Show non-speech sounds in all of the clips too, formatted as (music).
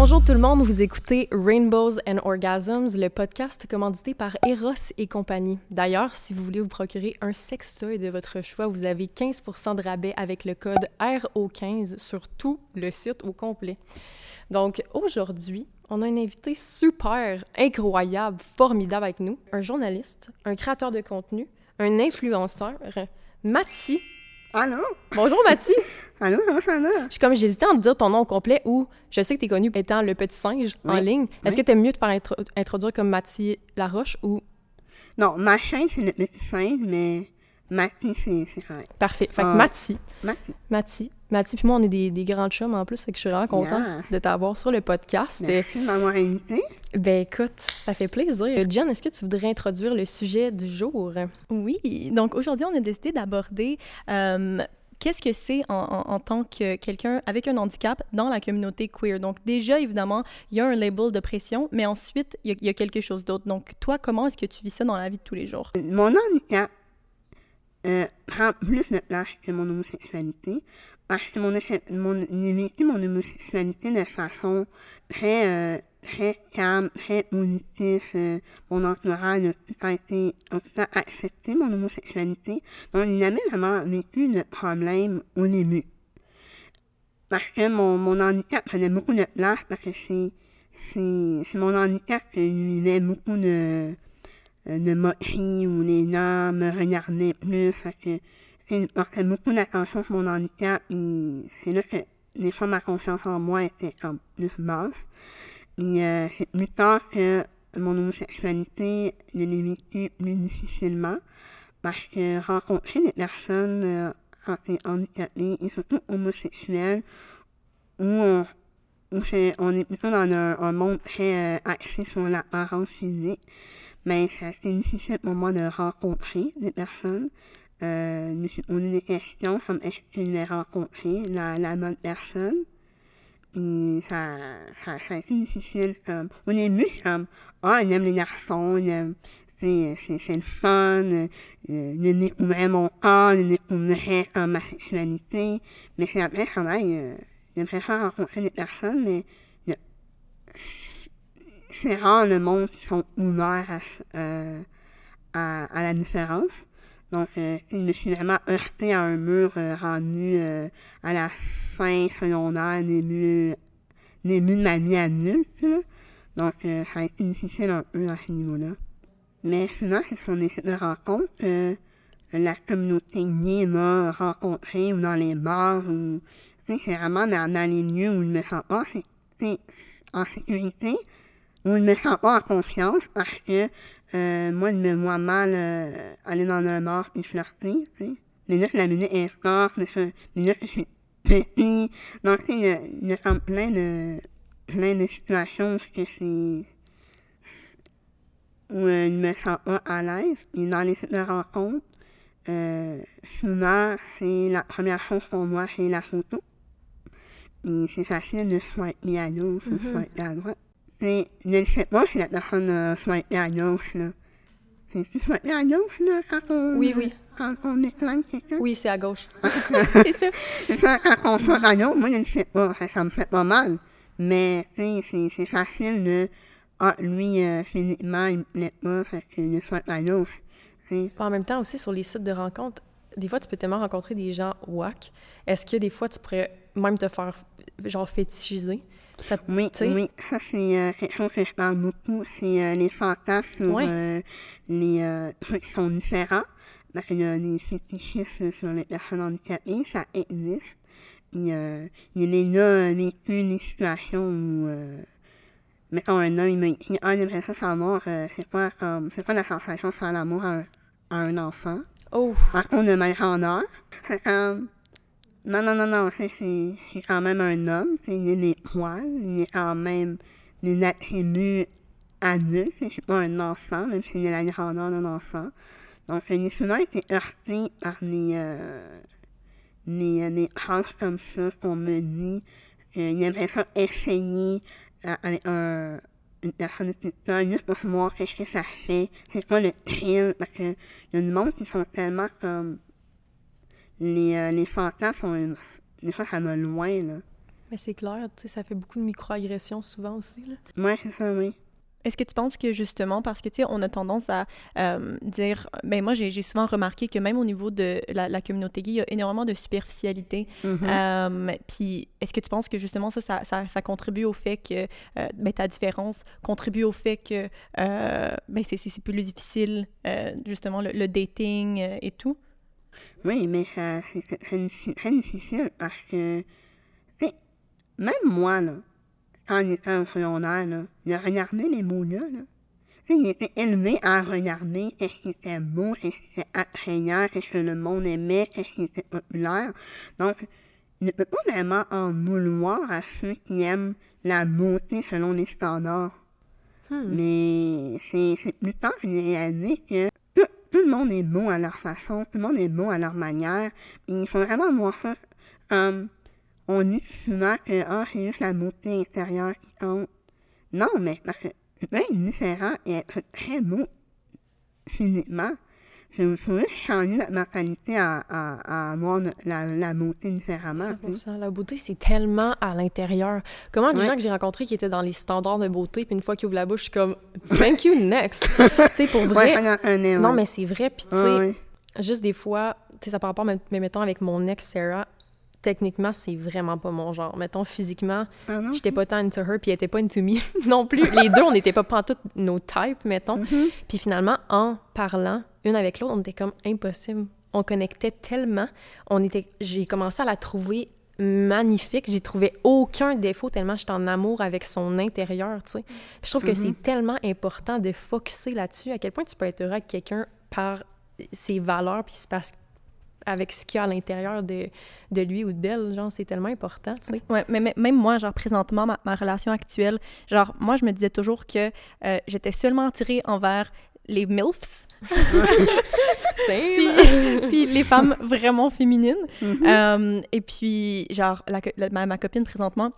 Bonjour tout le monde, vous écoutez Rainbows and Orgasms, le podcast commandité par Eros et compagnie. D'ailleurs, si vous voulez vous procurer un sextoy de votre choix, vous avez 15% de rabais avec le code RO15 sur tout le site au complet. Donc aujourd'hui, on a un invité super incroyable, formidable avec nous, un journaliste, un créateur de contenu, un influenceur, Mathis. Allô? Bonjour Mathis! (laughs) Allô, comment ça va? Je suis comme j'hésitais à te dire ton nom complet ou je sais que tu es connu étant le petit singe en ligne. Est-ce oui. que tu aimes mieux te faire intro- introduire comme Mathis Laroche ou? Non, ma chaîne, c'est le petit singe, mais c'est correct. parfait? Fait que Ah. Mathis, Mathieu. Mathis, Mathis puis moi on est des, des grands chums en plus, fait que je suis vraiment contente Yeah. de t'avoir sur le podcast. Merci de m'avoir invité. Ben écoute, ça fait plaisir. Jen, est-ce que tu voudrais introduire le sujet du jour? Oui, donc aujourd'hui, on a décidé d'aborder euh, qu'est-ce que c'est en, en- en tant que quelqu'un avec un handicap dans la communauté queer? Donc déjà, évidemment, il y a un label de pression, mais ensuite, il y a, il y a quelque chose d'autre. Donc toi, comment est-ce que tu vis ça dans la vie de tous les jours? Mon handicap euh, prend plus de place que mon homosexualité parce que mon, mon, j'ai vécu mon homosexualité de façon très, très calme, très positive. Euh, mon entourage a été accepté mon homosexualité. Donc, j'ai jamais vraiment vécu de problème au début. Parce que mon, mon handicap prenait beaucoup de place parce que c'est, mon handicap que je vivais beaucoup de, de moqueries où les gens me regardaient plus. Fait que handicap et des fois ma confiance en moi était comme plus basse. Et euh, plus tard que mon homosexualité, je l'ai vécu plus difficilement parce que rencontrer des personnes euh, quand t'es handicapé et surtout homosexuel où on, est plutôt dans un, un monde très euh, axé sur l'apparence physique, mais c'est difficile pour moi de rencontrer des personnes. Posé des questions comme vais rencontrer la, la bonne personne. Ça, ça, ça difficile. Comme, comme, ah, j'aime les garçons, j'aime, c'est, c'est, c'est le fun, mon corps, je découvrais ma sexualité. Mais c'est après, quand même, euh, j'aimerais rencontrer des personnes, mais c'est rare le monde qui sont ouverts euh, à, à la différence. Donc, euh, suis vraiment heurté à un mur euh, rendu euh, à la fin secondaire, début, début de ma vie adulte. là. Donc, euh, ça a été difficile un peu à ce niveau-là. Mais souvent, c'est sur des sites de rencontres que la communauté gay m'a rencontré ou dans les bars ou c'est vraiment dans, les lieux où je me sens pas en sécurité, où je me sens pas en confiance parce que euh, moi, je me vois mal euh, aller dans un bar et flirter. tu sais. Déjà que la musique est forte, déjà déjà que je suis petit. Donc, tu sais, il y a- plein de, plein de situations où que c'est où euh, je me sens pas à l'aise. Et dans les sites de rencontres, euh, souvent, c'est la première chose qu'on voit, c'est la photo. Et c'est facile de swiper à gauche ou swiper à droite. Oui, oui. Oui, c'est à gauche. (laughs) c'est ça. Moi, je ne sais pas, ça, me fait pas mal. Mais, c'est- facile de, ah, lui, physiquement, il me plaît pas, je à gauche. En même temps aussi sur les sites de rencontres, des fois tu peux tellement rencontrer des gens whack. Est-ce que des fois tu pourrais même te faire genre fétichiser? Ça, Oui, tu sais? oui, ça c'est euh, quelque chose que je parle beaucoup, c'est euh, les fantasmes sur Ouais. euh, les euh, trucs (laughs) qui sont différents. Parce y a des fétichistes sur les personnes handicapées, ça existe. Euh, il y a déjà vécu des situations où, euh, mettons, un homme, il m'a écrit, ah, j'aimerais ça savoir, euh, c'est quoi, c'est quoi la sensation de faire l'amour à, à un enfant Oh, cause de ma grandeur. C'est comme, non, non, non, non, (laughs) c'est, quand même un homme, il a des poils, il a quand même des attributs adultes, c'est pas un enfant, même s'il a la grandeur d'un enfant. Donc, j'ai souvent été heurté par des, euh, des, euh, des phrases comme ça qu'on me dit, euh, il aimerait ça essayer euh, avec un, une TikTok juste pour voir qu'est-ce que ça fait, c'est quoi le thrill, parce que du monde qui sont tellement comme les, euh, les fantasmes sont, des fois ça va loin là. Mais c'est clair, tu sais, ça fait beaucoup de microagressions souvent aussi, là. Ouais, c'est ça, oui. Est-ce que tu penses que justement, parce que tu sais, on a tendance à euh, dire, ben moi j'ai souvent remarqué que même au niveau de la, la communauté gay, il y a énormément de superficialité. Mhm. Euh, Puis est-ce que tu penses que justement ça, ça, ça, ça contribue au fait que euh, ben, ta différence contribue au fait que euh, ben, c'est plus difficile, euh, justement, le, le dating euh, et tout? Oui, mais ça, c'est difficile parce que, même moi, là, j'étais au secondaire, là, de regarder les mots-là, là, j'étais élevé à regarder ce qui était beau, ce qui était attrayant, ce que le monde aimait, ce qui était populaire. Donc, je ne peux pas vraiment en vouloir à ceux qui aiment la beauté selon les standards. Mais c'est plus tard que j'ai réalisé que tout, tout le monde est beau à leur façon, tout le monde est beau à leur manière. Puis il faut vraiment voir ça comme on dit souvent que ah, c'est juste la beauté intérieure qui compte. Non, mais parce que tu peux être différent et être très beau physiquement. Faut juste changer notre mentalité à, à, à voir la, la beauté différemment. tu sais. 100%. La beauté, c'est tellement à l'intérieur. Comment les Ouais. gens que j'ai rencontrés qui étaient dans les standards de beauté, puis une fois qu'ils ouvrent la bouche, je suis comme « Thank you, next! (laughs) » Tu sais, pour Ouais, vrai... ça en connaît, Non, ouais. mais c'est vrai, puis tu Ouais, sais, ouais. juste des fois, tu sais, ça par rapport, mais mettons, avec mon ex, Sarah, techniquement, c'est vraiment pas mon genre. Mettons, physiquement, Ah j'étais pas tant into her, puis elle était pas into me (laughs) non plus. Les deux, on n'était pas pantoute nos types, mettons. Puis finalement, en parlant une avec l'autre, on était comme impossible. On connectait tellement. On était... J'ai commencé à la trouver magnifique. J'ai trouvé aucun défaut tellement j'étais en amour avec son intérieur, tu sais. Puis je trouve que c'est tellement important de focuser là-dessus, à quel point tu peux être heureux avec quelqu'un par ses valeurs, puis c'est parce avec ce qu'il y a à l'intérieur de, de lui ou d'elle, genre, c'est tellement important, tu sais. Ouais, mais, mais même moi, genre, présentement, ma, ma relation actuelle, genre, moi, je me disais toujours que euh, j'étais seulement attirée envers les MILFs, (laughs) puis, puis les femmes vraiment féminines. Euh, et puis, genre, la co- la- ma, ma copine, présentement,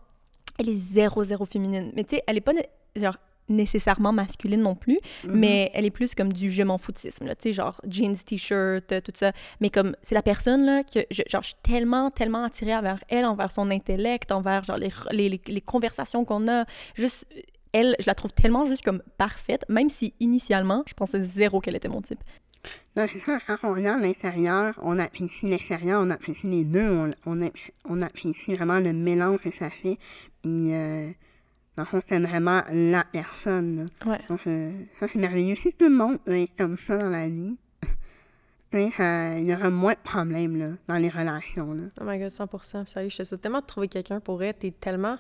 elle est zéro, zéro féminine. Mais tu sais, elle est pas, genre, nécessairement masculine non plus, mais elle est plus comme du je m'en foutisme, tu sais, genre jeans, t-shirt, euh, tout ça. Mais comme, c'est la personne, là, que je, genre, je suis tellement, tellement attirée envers elle, envers son intellect, envers, genre, les, les, conversations qu'on a. Juste, elle, je la trouve tellement juste comme parfaite, même si initialement, je pensais zéro qu'elle était mon type. Non, c'est ça, quand on regarde l'intérieur, on apprécie l'extérieur, on apprécie les deux, on, on, apprécie, on apprécie vraiment le mélange que ça fait. Puis, euh, fond, c'est vraiment la personne. là. Ouais. Donc, euh, ça, c'est merveilleux. Si tout le monde est comme ça dans la vie, ça- il y aura moins de problèmes là, dans les relations. Là. Oh my god, 100% Puis Sérieux, je te souhaite tellement de trouver quelqu'un pour elle. T'es tellement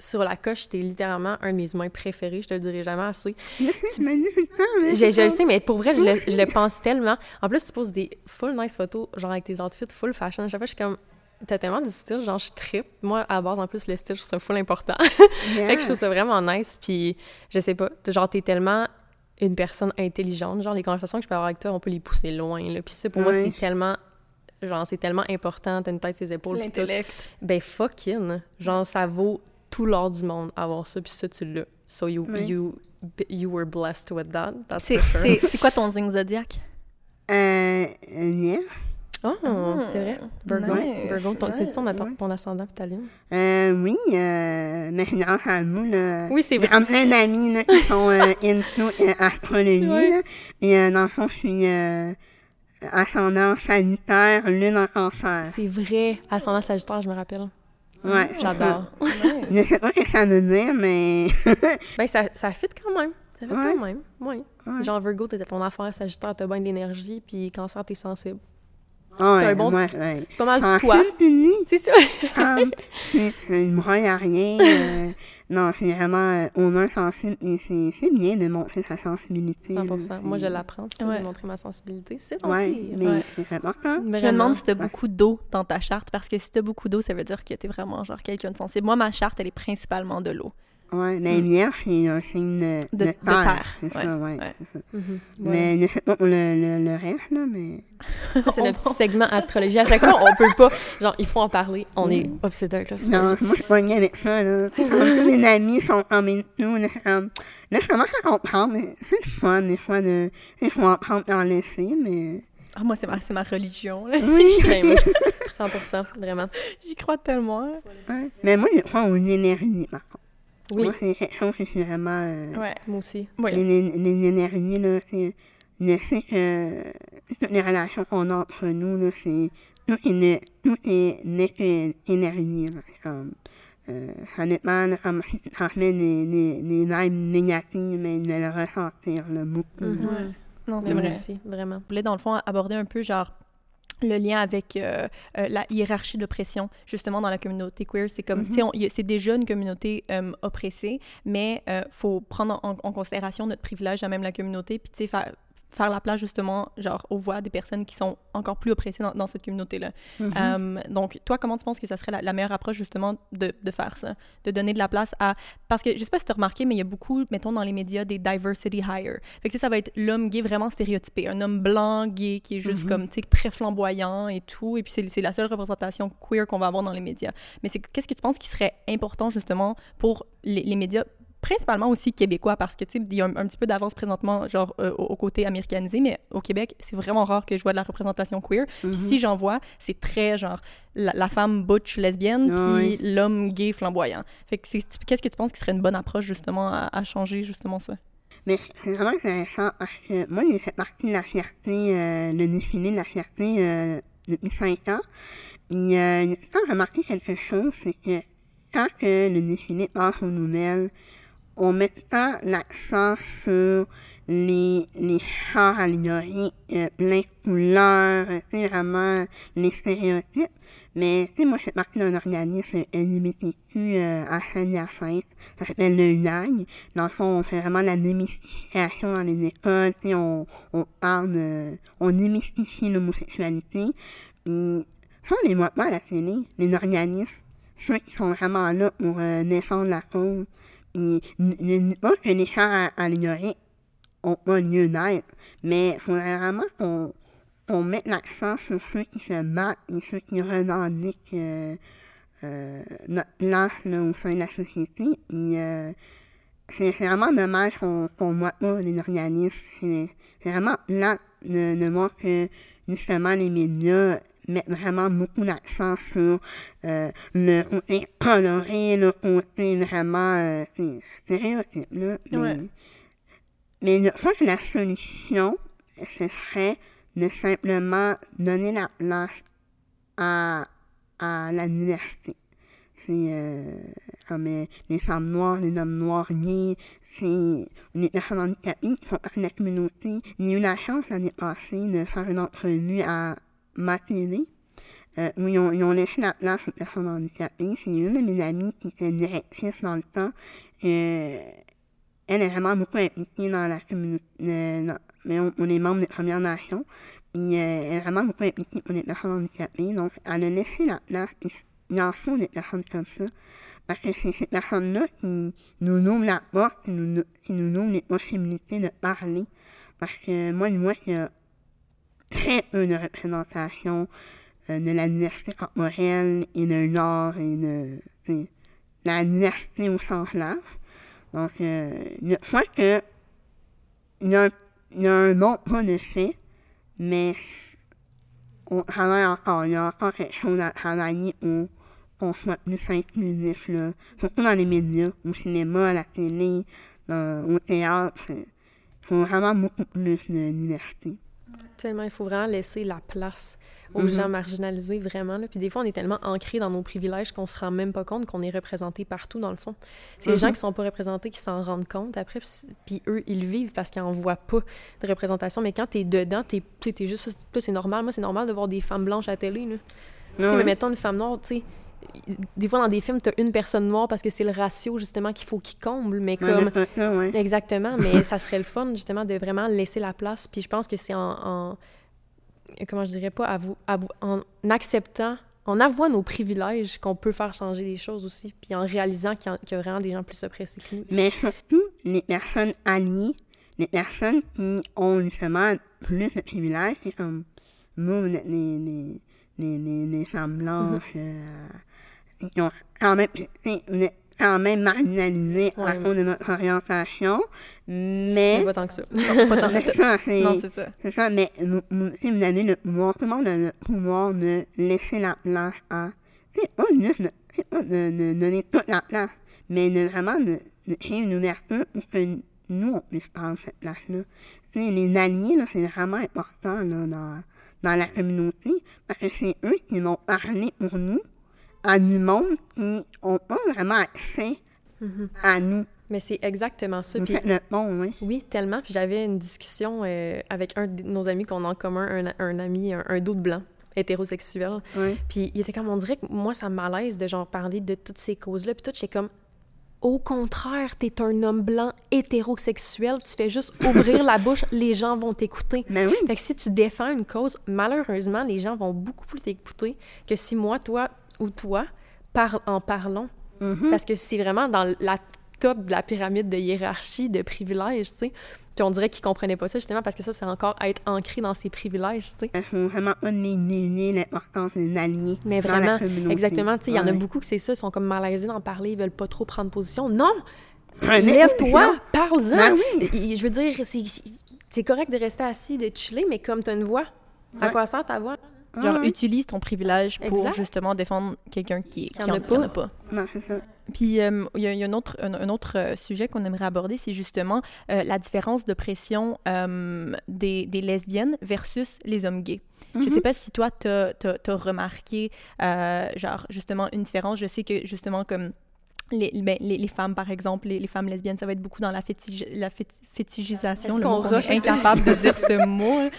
sur la coche, t'es littéralement un de mes humains préférés. Je te le dirai jamais assez. (laughs) tu Je, je le sais, mais pour vrai, je le, je le (laughs) pense tellement. En plus, tu poses des full nice photos, genre avec tes outfits full fashion. À chaque fois, je suis comme. T'as tellement du style, genre je trippe. Moi, à la base, en plus, le style, je trouve ça full important. (laughs) fait que je trouve ça vraiment nice. Puis, je sais pas, genre, t'es tellement une personne intelligente. Genre, les conversations que je peux avoir avec toi, on peut les pousser loin. Là. Puis, ça, pour moi, c'est tellement. Genre, c'est tellement important. T'as une tête, ses épaules, puis tout. Ben, fucking. Genre, ça vaut tout l'or du monde avoir ça, puis ça, tu l'as. So, you, Oui. you, you were blessed with that. That's C'est for sure. c'est- c'est quoi ton signe zodiaque? Euh, euh, Oh, c'est vrai. Virgo. nice, Virgo, ton- c'est ça ton, ouais. ton ascendant puis ta lune? Euh, oui, euh, mais grâce à vous, là. Oui, c'est J'ai vrai. comme plein d'amis, là, qui sont, euh, (laughs) into euh, astrologie, Ouais. là. Et, euh, dans le fond, je suis, euh, ascendant sagittaire, lune en cancer. C'est vrai. Ascendant Sagittaire, je me rappelle. Ouais. J'adore. Je sais pas ce que ça veut dire, mais. (laughs) ben, ça, ça fit quand même. Ça fit Ouais. quand même. Oui. Ouais. Genre, Virgo, t'étais ton affaire, Sagittaire, t'as bien de l'énergie, puis Cancer, t'es sensible. Ah ouais, un bon- ouais, ouais. C'est pas mal En toi. (laughs) C'est ça. c'est une broye à rien. euh, non, c'est vraiment euh, au moins sensible et c'est c'est bien de montrer sa sensibilité. 100 là, Moi, je c'est- l'apprends, tu Ouais. de montrer ma sensibilité. C'est Ouais, aussi. mais Ouais. c'est important. Je me demande si t'as beaucoup d'eau dans ta charte, parce que si t'as beaucoup d'eau, ça veut dire que t'es vraiment genre quelqu'un de sensible. Moi, ma charte, elle est principalement de l'eau. Ouais, mais bien, c'est un signe de, De- de de terre. C'est ouais, ça, ouais. ouais. ça. Mhm. Ouais. Mais sais pas pour le, le, le reste, là, mais. Ça, c'est notre (laughs) petit segment astrologie. À chaque fois, on peut pas. Genre, il faut en parler. On est obsédé avec Non, l'astrologie. moi, je suis pognée avec ça, là. (laughs) Comme tous mes amis sont comme et tout, là. Là, je commence à comprendre, mais c'est le fun, des fois, de... Il faut apprendre à en laisser, mais... Ah, moi, c'est ma, c'est ma religion. là. Oui. (laughs) Ben oui, 100 vraiment. J'y crois tellement. Ouais. Mais moi, je crois aux énergies, par contre. Oui, Moi, c'est vraiment... euh, Ouais. moi aussi. Oui. les, les, les énergies, là, c'est... Je sais que toutes les relations qu'on a entre nous, là, c'est... Tout est, né- tout est né que énergie, là. Comme, euh, là, si tu transmets des, des, des vibes négatives, mais de le ressentir, beaucoup. Mhm. Ouais. Non, c'est Moi vrai. aussi, vraiment. Je voulais, dans le fond, aborder un peu, genre, le lien avec euh, euh, la hiérarchie d'oppression, justement, dans la communauté queer. C'est comme, tu sais, on- y a- c'est déjà une communauté euh, oppressée, mais il faut prendre en, en considération notre privilège à même la communauté, puis, tu sais, faire la place justement genre aux voix des personnes qui sont encore plus oppressées dans, dans cette communauté là Mhm. donc toi comment tu penses que ça serait la, la meilleure approche justement de, de faire ça? De donner de la place à parce que je sais pas si tu as remarqué mais il y a beaucoup mettons dans les médias des diversity hire fait que ça va être l'homme gay vraiment stéréotypé. Un homme blanc gay qui est juste Mhm. comme tu sais très flamboyant et tout. Et puis c'est c'est la seule représentation queer qu'on va avoir dans les médias. Mais c'est qu'est-ce que tu penses qui serait important justement pour les, les médias principalement aussi québécois parce que tu sais il y a un, un petit peu d'avance présentement genre euh, au, au côté américanisé mais au Québec c'est vraiment rare que je vois de la représentation queer Puis Mhm. si j'en vois c'est très genre la, la femme butch lesbienne puis oui. l'homme gay flamboyant fait que qu'est-ce que tu penses qui serait une bonne approche justement à, à changer justement ça? Mais c'est vraiment intéressant parce que moi, j'ai fait partie de la fierté, euh, de la fierté euh, depuis 5 ans. Puis, euh, j'ai remarqué quelque chose, c'est que quand le défilé passe aux nouvelles, on met tout le temps l'accent sur les, les chars allégoriques, euh, de couleurs, euh, sais, vraiment les stéréotypes. Mais, sais, moi, je fais partie d'un organisme LGBTQ euh, à Saint-Hyacinthe. Ça s'appelle le UNAG. Dans le fond, on fait vraiment la démystification dans les écoles. On, on parle de... On démystifie l'homosexualité. Puis, si on les pas à la télé, les organismes, ceux qui sont vraiment là pour euh, défendre la cause. Puis, n- je dis pas que les chars allégoriques ont pas lieu d'être, mais il faudrait vraiment qu'on qu'on mette l'accent sur ceux qui se battent et ceux qui revendiquent euh, euh, notre place là, au sein de la société. C'est c'est vraiment beaucoup d'accent sur euh, le côté coloré, le côté vraiment euh, c'est stéréotype. Là, Ouais. mais je crois que la solution, ce serait de simplement donner la place à, à la diversité. C'est euh, comme euh, les femmes noires, les hommes noirs gays, handicapées qui font partie de la communauté. J'ai eu la chance l'année passée de faire une entrevue à ma télé. Euh, où ils ont, ils ont laissé la place aux personnes handicapées. C'est une de mes amies qui était directrice dans le temps. Euh, elle est vraiment beaucoup impliquée dans la communauté. mais on, on est membre des Premières Nations. Puis euh, elle est vraiment beaucoup impliquée pour les personnes handicapées. Donc, elle a laissé la place. En faut des personnes comme ça. (laughs) Parce que c'est qui nous ouvrent la porte, qui nous, nous les possibilités de parler. Parce que moi, je vois qu'il y a très peu de représentation euh, de la diversité corporelle et de genre et de, de la diversité au sens large. Donc, euh, je crois que il y, a, un- il y a un bon pas de fait, mais on travaille encore. Il y a encore quelque chose à travailler où on soit plus inclusif, là. Surtout dans les médias, au cinéma, à la télé, dans- au théâtre. Il faut vraiment beaucoup plus de diversité. Tellement, il faut vraiment laisser la place aux Mhm. gens marginalisés, vraiment. Là. Puis des fois, on est tellement ancré dans nos privilèges qu'on se rend même pas compte qu'on est représenté partout, dans le fond. C'est les gens qui sont pas représentés qui s'en rendent compte après, puis, puis eux, ils vivent parce qu'ils en voient pas de représentation. Mais quand t'es dedans, t'es tu t'es juste... C'est normal. Moi, c'est normal de voir des femmes blanches à la télé, là. Tu Ouais. mais mettons une femme noire, tu sais... Des fois, dans des films, t'as une personne noire parce que c'est le ratio, justement, qu'il faut qu'il comble. Mais comme... ouais. Exactement, mais (laughs) ça serait le fun, justement, de vraiment laisser la place. Puis je pense que c'est en, en- Comment je dirais pas avou- avou- En acceptant, en avouant nos privilèges qu'on peut faire changer les choses aussi. Puis en réalisant qu'il y, a- qu'il y a vraiment des gens plus oppressés que nous. Mais surtout, les personnes alliées, les personnes qui ont justement plus de privilèges, c'est comme nous, les, les, les, les, les, femmes blanches, euh, qui ont quand même, quand même marginalisé à Ouais. cause de notre orientation, Mais mais... pas tant que ça. Pas tant que ça. (laughs) Non, c'est ça. c'est ça, mais vous, vous, si vous avez le pouvoir, tout le monde a le pouvoir de laisser la place à... C'est pas juste de, pas de, de donner toute la place, mais de vraiment de, de créer une ouverture pour que nous, on puisse prendre cette place-là. Les alliés, là, c'est vraiment important là, dans, dans la communauté, parce que c'est eux qui vont parler pour nous à du monde qui n'ont pas vraiment accès à nous. Mais c'est exactement ça. Puis pont, oui. Oui, tellement. Puis j'avais une discussion euh, avec un de nos amis qu'on a en commun, un, un ami, un, un blanc hétérosexuel. oui. Puis il était comme, on dirait que moi, ça me malaise de genre parler de toutes ces causes-là. Puis tout, j'étais comme, au contraire, t'es un homme blanc hétérosexuel, tu fais juste ouvrir la bouche, (laughs) les gens vont t'écouter. Mais oui. Fait que si tu défends une cause, malheureusement, les gens vont beaucoup plus t'écouter que si moi, toi ou toi, en parlons. Mhm. Parce que c'est vraiment dans la top de la pyramide de hiérarchie, de privilèges, tu sais. Puis on dirait qu'ils comprenaient pas ça, justement, parce que ça, c'est encore être ancré dans ces privilèges, tu sais. Faut vraiment l'importance des alliés Mais vraiment, exactement, tu sais, il y en a beaucoup que c'est ça, ils sont comme malaisés d'en parler, ils veulent pas trop prendre position. Non! Lève-toi, parle-en! Ben oui. Je veux dire, c'est- correct de rester assis, de chiller, mais comme t'as une voix, à quoi sert ta voix? Genre, Ouais. utilise ton privilège pour Exact. justement défendre quelqu'un qui, qui, en a pas. qui en a pas. Non, c'est ça. Puis, euh, il y a, il y a un autre, un, un autre euh, sujet qu'on aimerait aborder, c'est justement euh, la différence de pression euh, des, des lesbiennes versus les hommes gays. Je sais pas si toi, tu as, remarqué, euh, genre, justement, une différence. Je sais que, justement, comme les, ben, les, les femmes, par exemple, les, les femmes lesbiennes, ça va être beaucoup dans la, fétige, la fét- fétichisation. Est-ce qu'on est incapable de dire ce mot. (laughs)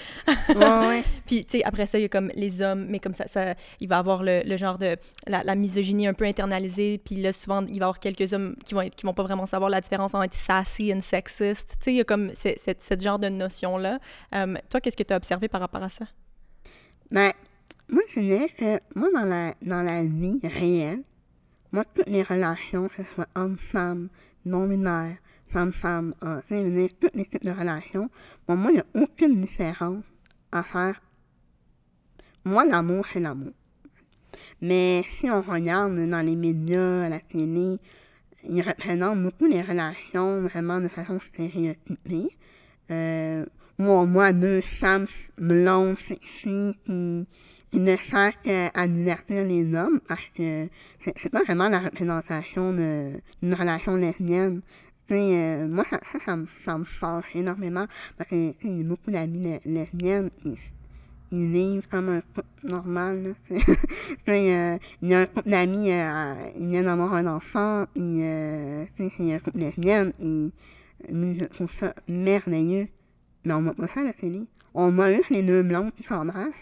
Ouais, ouais. Puis, tu sais, après ça, il y a comme les hommes, mais comme ça, ça il va avoir le, le genre de la, la misogynie un peu internalisée. Puis là, souvent, il va y avoir quelques hommes qui vont, être, qui vont pas vraiment savoir la différence entre être sassy et sexiste. Tu sais, il y a comme ce, genre de notion-là. Euh, toi, qu'est-ce que tu as observé par rapport à ça? Ben, moi, je que moi, dans la, dans la vie réelle, toutes les relations, que ce soit homme-femme, non-binaire, femme-femme, euh, toutes les types de relations, moi, il n'y a aucune différence à faire. Moi, l'amour, c'est l'amour. Mais si on regarde dans les médias, à la télé, ils représentent beaucoup les relations vraiment de façon stéréotypée. Euh, où on voit deux femmes blondes, sexy, qui, qui ne cherchent qu'à divertir les hommes parce que c'est pas vraiment la représentation d'une relation lesbienne. Tu sais, euh, moi, ça, ça, ça, me- fâche énormément parce que beaucoup d'amis le- lesbiennes qui ils vivent comme un couple normal. sais, (laughs) euh, il y a un couple d'amis, euh, ils viennent d'avoir un enfant, et euh, c'est un couple lesbienne, et mais je trouve ça merveilleux. Mais on voit pas ça à la télé. On voit juste les deux blondes qui s'embrassent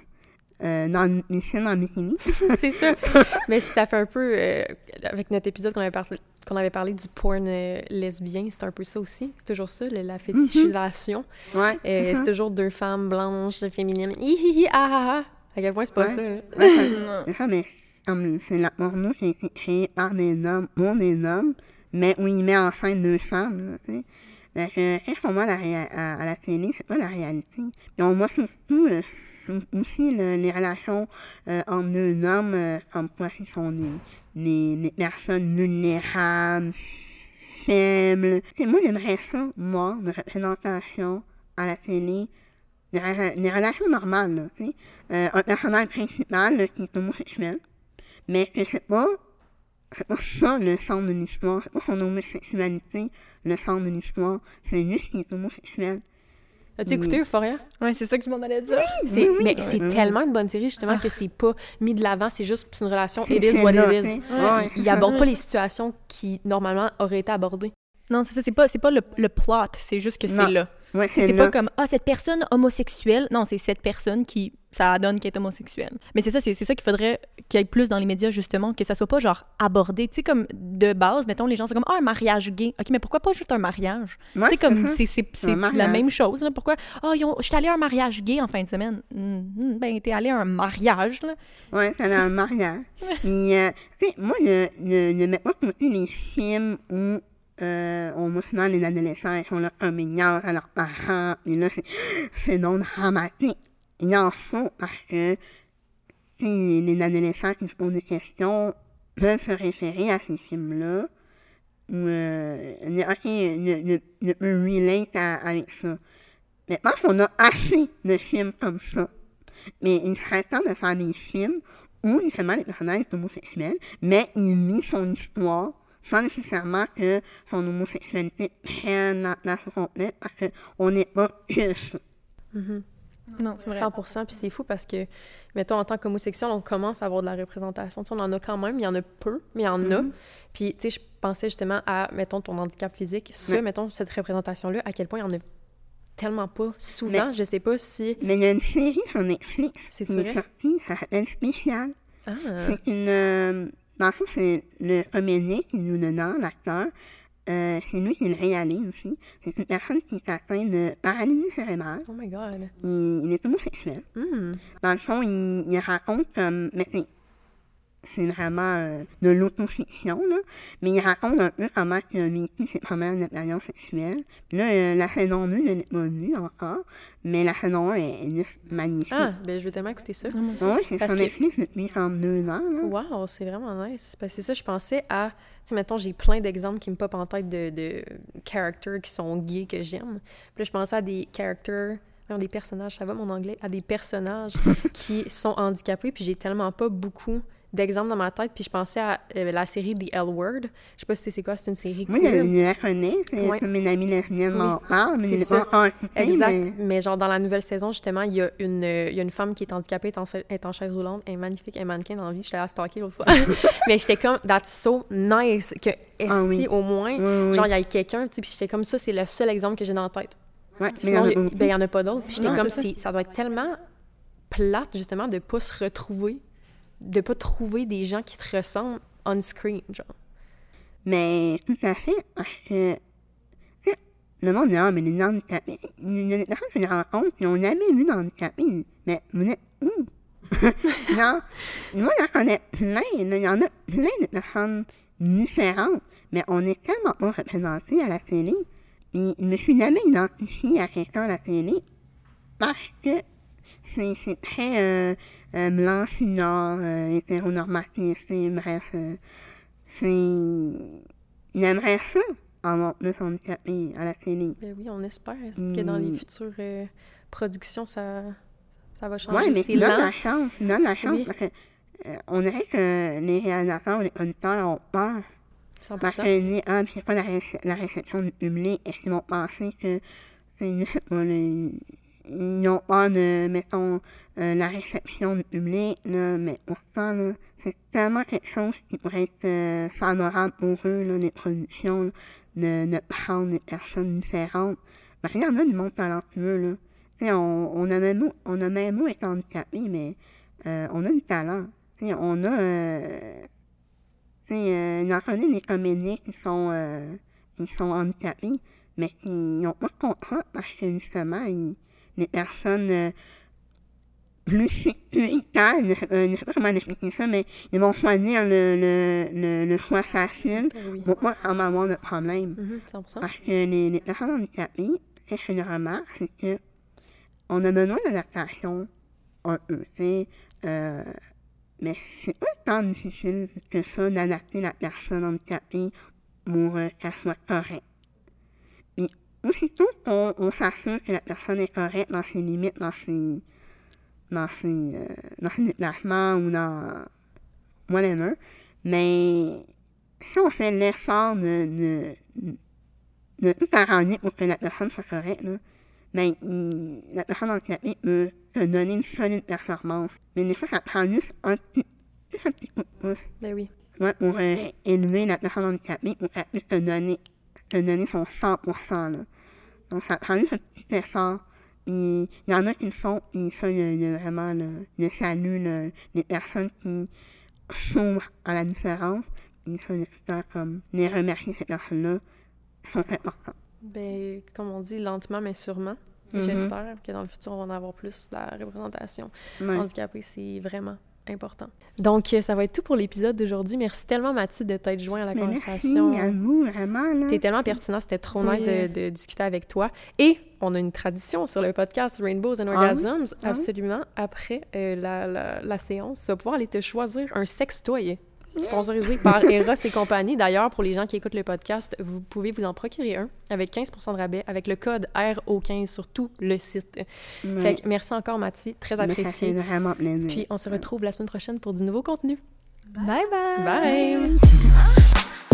euh, bikini. c'est ça. (laughs) Mais ça fait un peu, euh, avec notre épisode qu'on avait, parlé, qu'on avait parlé du porn euh, lesbien, c'est un peu ça aussi. C'est toujours ça, le- la fétichisation. Ouais. Euh, c'est toujours deux femmes blanches, féminines. Hi hi hi, ah ah ah. À quel point c'est pas Ouais. ça, là? Ouais, ça- c'est (laughs) ça, mais la porno, c'est créé par des hommes, pour des hommes, mais où il met en scène deux femmes, là, qu'on voit à la, à, à la télé, c'est pas la réalité. Puis on voit surtout euh, les relations euh, entre deux hommes, euh, comme quoi ils sont des, des, des personnes vulnérables, faibles. Et moi, j'aimerais ça, moi, de représentation à la télé, des, des relations normales, tu sais. Euh, un personnage principal qui est homosexuel, mais c'est pas, c'est pas ça le centre de l'histoire, c'est pas son homosexualité le centre de l'histoire, c'est juste qu'il est homosexuel. As-tu écouté Euphoria? Ouais, c'est ça que je m'en allais dire. C'est, oui, mais oui, c'est oui. tellement une bonne série, justement, Ah. que c'est pas mis de l'avant, c'est juste une relation it is what it tu is. (laughs) Ouais. Il aborde pas les situations qui, normalement, auraient été abordées. Non, c'est ça, c'est pas, c'est pas le, le plot, c'est juste que c'est là. Ouais, C'est pas comme, ah, cette personne homosexuelle. Non, c'est cette personne qui, ça donne qu'elle est homosexuelle. Mais c'est ça, c'est ça qu'il faudrait qu'il y ait plus dans les médias, justement, que ça soit pas, genre, abordé. Tu sais, comme, de base, mettons, les gens sont comme, ah, un mariage gay. OK, mais pourquoi pas juste un mariage? Ouais, tu sais, comme, mhm. (laughs) c'est c'est- la même chose, là. Pourquoi, ah, ont- je suis allée à un mariage gay en fin de semaine. Hum, hum, ben, t'es allé à un mariage, là. Ouais, c'est un mariage. (laughs) Euh, moi, les films où euh, voit souvent les adolescents, ils sont là un milliard à leurs parents, puis là, c'est- non dramatique. Il en faut parce que les adolescents qui se posent des questions peuvent se référer à ces films-là, ou euh, ne, peut relate avec ça. Mais pense qu'on a assez de films comme ça. Mais il serait temps de faire des films où justement les personnages sont homosexuels, mais il vit son histoire sans nécessairement que son homosexualité prenne la place complète parce qu'on n'est pas que ça. Non, c'est vrai. 100 puis c'est fou parce que, mettons, en tant qu'homosexuel, on commence à avoir de la représentation. Tu sais, on en a quand même, il y en a peu, mais il y en a. Puis, tu sais, je pensais justement à, mettons, ton handicap physique. Ça, Ouais. mettons, cette représentation-là, à quel point il y en a tellement pas souvent. Je sais pas si... Mais il y a une série sur Netflix C'est vrai? sortie, ça s'appelle Spécial. Ah, C'est une. Euh, dans le fond, c'est le comédien qui joue dedans, l'acteur. Euh, c'est lui qui le réalise aussi. C'est une personne qui est atteinte de paralysie cérébrale. oh my God. Il, il est homosexuel. Hmm. Dans le fond, il, il raconte comme. Mais c'est, c'est vraiment euh, de l'autofiction, là. Mais il raconte un peu comment il a vécu ses premières expériences sexuelles. Puis là, euh, la saison 2, je ne l'ai pas vue encore. Mais la saison 1 est, juste magnifique. Ah, ben je vais tellement écouter ça. Ouais, c'est Parce sur que- Netflix depuis comme deux ans, là. Wow, c'est vraiment nice. Parce que c'est ça, je pensais à... Tu sais, mettons, j'ai plein d'exemples qui me popent en tête de, de characters qui sont gays que j'aime. Puis là, je pensais à des characters... voyons, des personnages, ça va mon anglais? À des personnages (laughs) qui sont handicapés, puis j'ai tellement pas beaucoup d'exemples dans ma tête. Puis je pensais à euh, la série The L Word. Je sais pas si c'est quoi, c'est une série Moi, queer. je, je la connais, Ouais. mes amies lesbiennes Oui, m'en parlent, mais ça. pas Exact. mais- Mais... genre, dans la nouvelle saison, justement, il y, a une, euh, il y a une femme qui est handicapée, est en, est en chaise roulante, elle est magnifique, elle est mannequin dans la vie. J'étais à stalker l'autre fois. (laughs) mais j'étais comme, that's so nice que, esti, Ah oui. au moins, Oui, oui. genre, il y a quelqu'un, puis j'étais comme ça, c'est le seul exemple que j'ai dans la tête. Ouais, mais Sinon, il y il en a ben, en a pas d'autres. Puis j'étais comme, ça. ça doit être tellement plate, justement, de pas se retrouver, de pas trouver des gens qui te ressemblent on screen, genre. Mais (laughs) le monde ah, mais les handicapés, que je rencontre qui n'ont jamais vu. Mais vous êtes où? (laughs) non, moi, j'en connais plein, il y en a plein de personnes différentes, mais on est tellement pas représentés à la télé. Puis je me suis jamais identifié à quelqu'un à la télé parce que c'est très euh, euh, blanc, nord, hétéronormatif, c'est bref. c'est. J'aimerais ça avoir plus handicapé à la télé. Ben oui, on espère que dans les futures euh, productions, ça, ça va changer? Ouais, mais c'est lent. la chance, donnes la chance Oui. parce que euh, on dirait que les réalisateurs, les producteurs ont peur. Parce 100%. qu'ils disent, ah, mais c'est pas la, réce- la réception du public, est-ce qu'ils vont penser que. c'est- sais pas, les- ils ont peur de, mettons, euh, la réception du public, là, mais pourtant, là, c'est tellement quelque chose qui pourrait être euh, favorable pour eux, là, les productions, là, de, de prendre des personnes différentes. Parce qu'il y en a du monde talentueux, là. Tu sais, on, on a même, on a même mot être handicapé, mais euh, on a du talent. Tu sais, on a. Euh, tu sais, euh, j'en connais des comédiens qui sont, euh, qui sont handicapés, mais qui n'ont pas de contrat parce que justement, ils- les personnes euh, (laughs) plus euh, je sais pas comment expliquer ça, mais ils vont choisir le, le, le, le choix facile oui. pour pas avoir de problème. Mhm, 100%. Parce que les, les personnes handicapées, ce que je remarque, c'est que on a besoin d'adaptation tu sais. Euh, mais c'est pas tant difficile que ça d'adapter la personne handicapée pour euh, qu'elle soit correcte. Qu'on on s'assure que la personne est correcte dans ses limites, dans ses, dans ses, euh, dans ses déplacements ou dans whatever, mais si on fait l'effort de, de, de tout arranger pour que la personne soit correcte, là, ben, la personne handicapée peut te donner une solide performance. Mais des fois, ça prend juste un petit, un petit coup de pouce Ben oui. ouais, pour euh, élever la personne handicapée pour qu'elle puisse te donner, te donner son 100%. Là. Donc, ça prend juste un petit effort. Puis, il y en a qui le font, ça, a- il y a vraiment le, le salut, le- les personnes qui s'ouvrent à la différence. Puis ça, les faire comme les remercier ces personnes-là sont importants. Ben, comme on dit, lentement mais sûrement. Et Mhm. J'espère que dans le futur, on va en avoir plus de la représentation Ouais. handicapée. C'est vraiment important. Donc, euh, ça va être tout pour l'épisode d'aujourd'hui. Merci tellement, Mathilde, de t'être joint à la Mais conversation. merci. T'es tellement pertinent, c'était trop nice de, Oui. de discuter avec toi. Et on a une tradition sur le podcast Rainbows and Ah oui? Orgasms. Ah oui? Absolument. Après euh, la, la, la séance, tu vas pouvoir aller te choisir un sextoy. Sponsorisé par (laughs) Eros et compagnie. D'ailleurs, pour les gens qui écoutent le podcast, vous pouvez vous en procurer un avec 15% de rabais avec le code RO15 sur tout le site. Ouais. Fait que merci encore, Mathie. Très apprécié. Puis on se retrouve la semaine prochaine pour du nouveau contenu. Bye bye! Bye!